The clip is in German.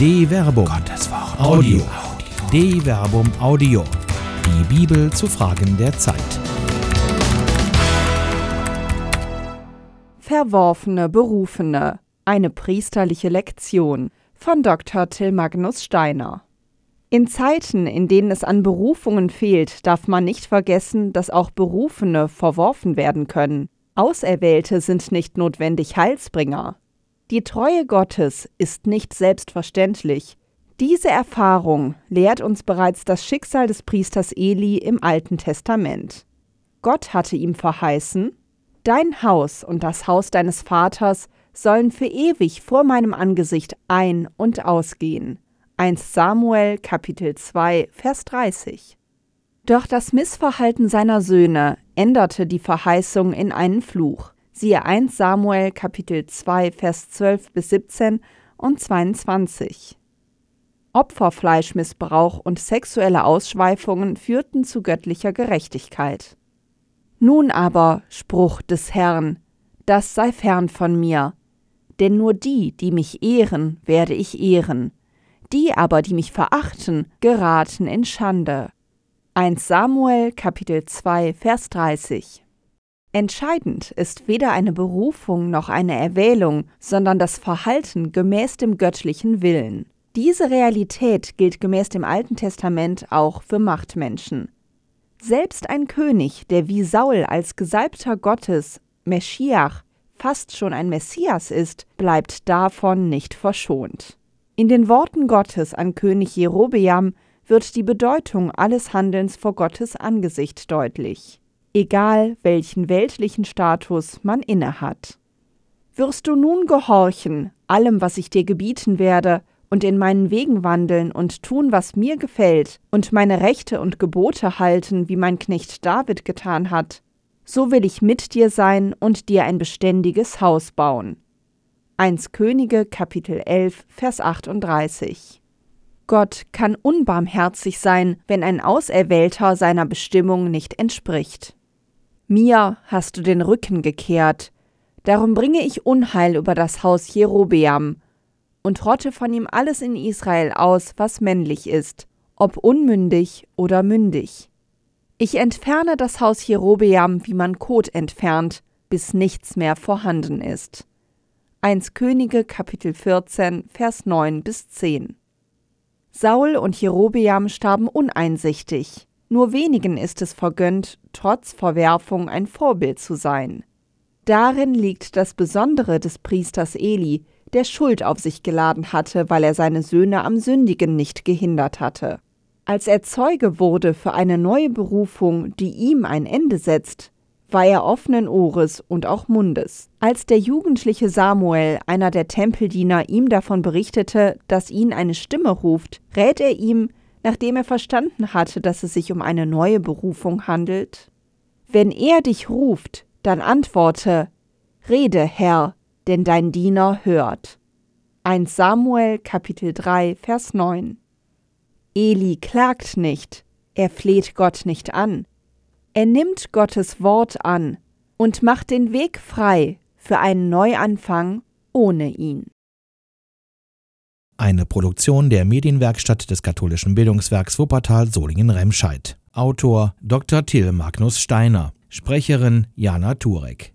De Verbum. Gottes Wort. Audio. De Verbum Audio. Die Bibel zu Fragen der Zeit. Verworfene Berufene. Eine priesterliche Lektion von Dr. Till Magnus Steiner. In Zeiten, in denen es an Berufungen fehlt, darf man nicht vergessen, dass auch Berufene verworfen werden können. Auserwählte sind nicht notwendig Heilsbringer. Die Treue Gottes ist nicht selbstverständlich. Diese Erfahrung lehrt uns bereits das Schicksal des Priesters Eli im Alten Testament. Gott hatte ihm verheißen, Dein Haus und das Haus deines Vaters sollen für ewig vor meinem Angesicht ein- und ausgehen. 1 Samuel Kapitel 2 Vers 30. Doch das Missverhalten seiner Söhne änderte die Verheißung in einen Fluch. Siehe 1 Samuel Kapitel 2 Vers 12 bis 17 und 22. Opferfleischmissbrauch und sexuelle Ausschweifungen führten zu göttlicher Gerechtigkeit. Nun aber, Spruch des Herrn, das sei fern von mir, denn nur die, die mich ehren, werde ich ehren, die aber, die mich verachten, geraten in Schande. 1 Samuel Kapitel 2 Vers 30 Entscheidend ist weder eine Berufung noch eine Erwählung, sondern das Verhalten gemäß dem göttlichen Willen. Diese Realität gilt gemäß dem Alten Testament auch für Machtmenschen. Selbst ein König, der wie Saul als Gesalbter Gottes, Meschiach, fast schon ein Messias ist, bleibt davon nicht verschont. In den Worten Gottes an König Jerobeam wird die Bedeutung alles Handelns vor Gottes Angesicht deutlich, egal welchen weltlichen Status man innehat. Wirst du nun gehorchen allem, was ich dir gebieten werde, und in meinen Wegen wandeln und tun, was mir gefällt, und meine Rechte und Gebote halten, wie mein Knecht David getan hat, so will ich mit dir sein und dir ein beständiges Haus bauen. 1 Könige Kapitel 11 Vers 38 Gott kann unbarmherzig sein, wenn ein Auserwählter seiner Bestimmung nicht entspricht. Mir hast du den Rücken gekehrt, darum bringe ich Unheil über das Haus Jerobeam und rotte von ihm alles in Israel aus, was männlich ist, ob unmündig oder mündig. Ich entferne das Haus Jerobeam, wie man Kot entfernt, bis nichts mehr vorhanden ist. 1 Könige Kapitel 14 Vers 9 bis 10 Saul und Jerobeam starben uneinsichtig. Nur wenigen ist es vergönnt, trotz Verwerfung ein Vorbild zu sein. Darin liegt das Besondere des Priesters Eli, der Schuld auf sich geladen hatte, weil er seine Söhne am Sündigen nicht gehindert hatte. Als er Zeuge wurde für eine neue Berufung, die ihm ein Ende setzt, war er offenen Ohres und auch Mundes. Als der jugendliche Samuel, einer der Tempeldiener, ihm davon berichtete, dass ihn eine Stimme ruft, rät er ihm, nachdem er verstanden hatte, dass es sich um eine neue Berufung handelt. Wenn er dich ruft, dann antworte, Rede, Herr, denn dein Diener hört. 1 Samuel Kapitel 3 Vers 9 Eli klagt nicht, er fleht Gott nicht an, er nimmt Gottes Wort an und macht den Weg frei für einen Neuanfang ohne ihn. Eine Produktion der Medienwerkstatt des katholischen Bildungswerks Wuppertal Solingen-Remscheid. Autor Dr. Till Magnus Steiner. Sprecherin Jana Turek.